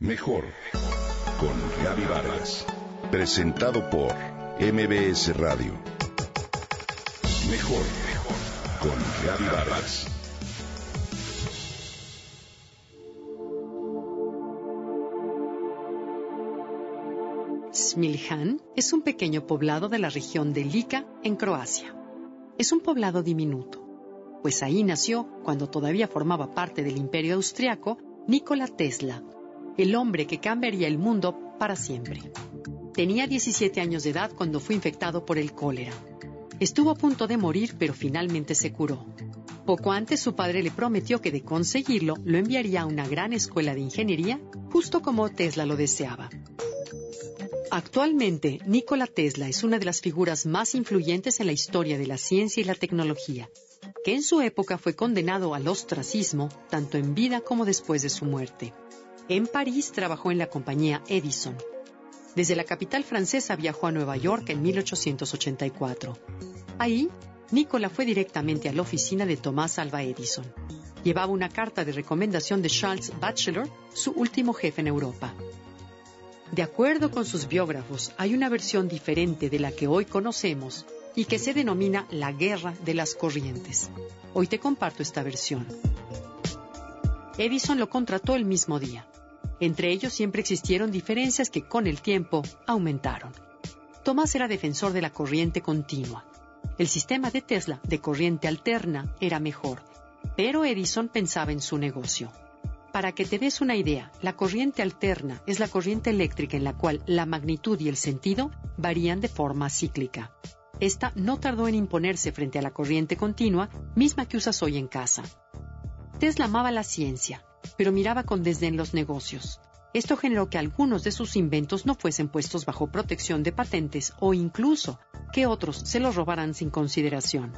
Mejor con Gaby Vargas. Presentado por MBS Radio. Mejor con Gaby Vargas. Smiljan es un pequeño poblado de la región de Lika, en Croacia. Es un poblado diminuto, pues ahí nació, cuando todavía formaba parte del imperio austriaco, Nikola Tesla, el hombre que cambiaría el mundo para siempre. Tenía 17 años de edad cuando fue infectado por el cólera. Estuvo a punto de morir, pero finalmente se curó. Poco antes su padre le prometió que de conseguirlo lo enviaría a una gran escuela de ingeniería, justo como Tesla lo deseaba. Actualmente, Nikola Tesla es una de las figuras más influyentes en la historia de la ciencia y la tecnología, que en su época fue condenado al ostracismo, tanto en vida como después de su muerte. En París trabajó en la compañía Edison. Desde la capital francesa viajó a Nueva York en 1884. Ahí, Nikola fue directamente a la oficina de Thomas Alva Edison. Llevaba una carta de recomendación de Charles Batchelor, su último jefe en Europa. De acuerdo con sus biógrafos, hay una versión diferente de la que hoy conocemos y que se denomina la guerra de las corrientes. Hoy te comparto esta versión. Edison lo contrató el mismo día. Entre ellos siempre existieron diferencias que con el tiempo aumentaron. Tomás era defensor de la corriente continua. El sistema de Tesla de corriente alterna era mejor, pero Edison pensaba en su negocio. Para que te des una idea, la corriente alterna es la corriente eléctrica en la cual la magnitud y el sentido varían de forma cíclica. Esta no tardó en imponerse frente a la corriente continua, misma que usas hoy en casa. Tesla amaba la ciencia, pero miraba con desdén los negocios. Esto generó que algunos de sus inventos no fuesen puestos bajo protección de patentes o incluso que otros se los robaran sin consideración.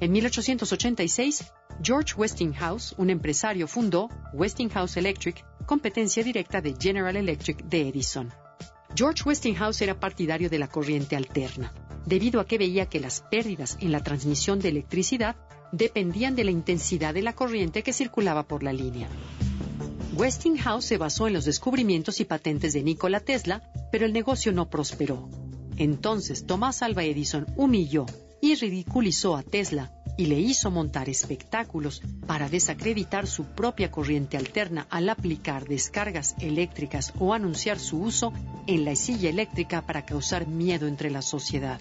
En 1886, George Westinghouse, un empresario, fundó Westinghouse Electric, competencia directa de General Electric de Edison. George Westinghouse era partidario de la corriente alterna, debido a que veía que las pérdidas en la transmisión de electricidad dependían de la intensidad de la corriente que circulaba por la línea. Westinghouse se basó en los descubrimientos y patentes de Nikola Tesla, pero el negocio no prosperó. Entonces Thomas Alva Edison humilló y ridiculizó a Tesla y le hizo montar espectáculos para desacreditar su propia corriente alterna al aplicar descargas eléctricas o anunciar su uso en la silla eléctrica para causar miedo entre la sociedad.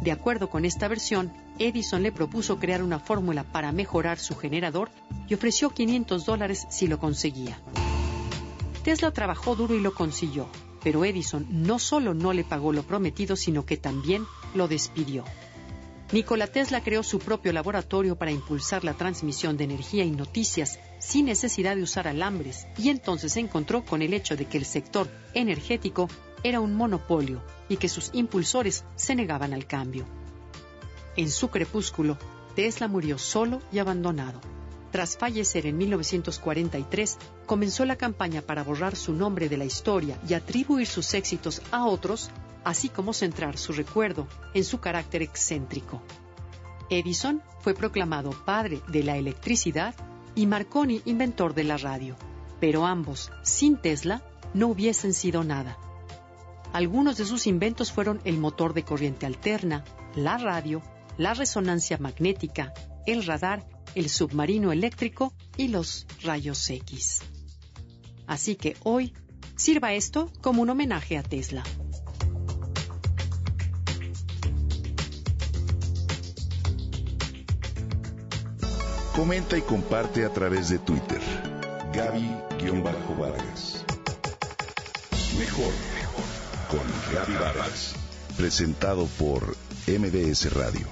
De acuerdo con esta versión, Edison le propuso crear una fórmula para mejorar su generador y ofreció 500 dólares si lo conseguía. Tesla trabajó duro y lo consiguió, pero Edison no solo no le pagó lo prometido, sino que también lo despidió. Nikola Tesla creó su propio laboratorio para impulsar la transmisión de energía y noticias sin necesidad de usar alambres y entonces se encontró con el hecho de que el sector energético era un monopolio y que sus impulsores se negaban al cambio. En su crepúsculo, Tesla murió solo y abandonado. Tras fallecer en 1943, comenzó la campaña para borrar su nombre de la historia y atribuir sus éxitos a otros, así como centrar su recuerdo en su carácter excéntrico. Edison fue proclamado padre de la electricidad y Marconi inventor de la radio, pero ambos, sin Tesla, no hubiesen sido nada. Algunos de sus inventos fueron el motor de corriente alterna, la radio, la resonancia magnética, el radar, el submarino eléctrico y los rayos X. Así que hoy sirva esto como un homenaje a Tesla. Comenta y comparte a través de Twitter. Gaby-Vargas. Mejor con Gaby Vargas. Presentado por MBS Radio.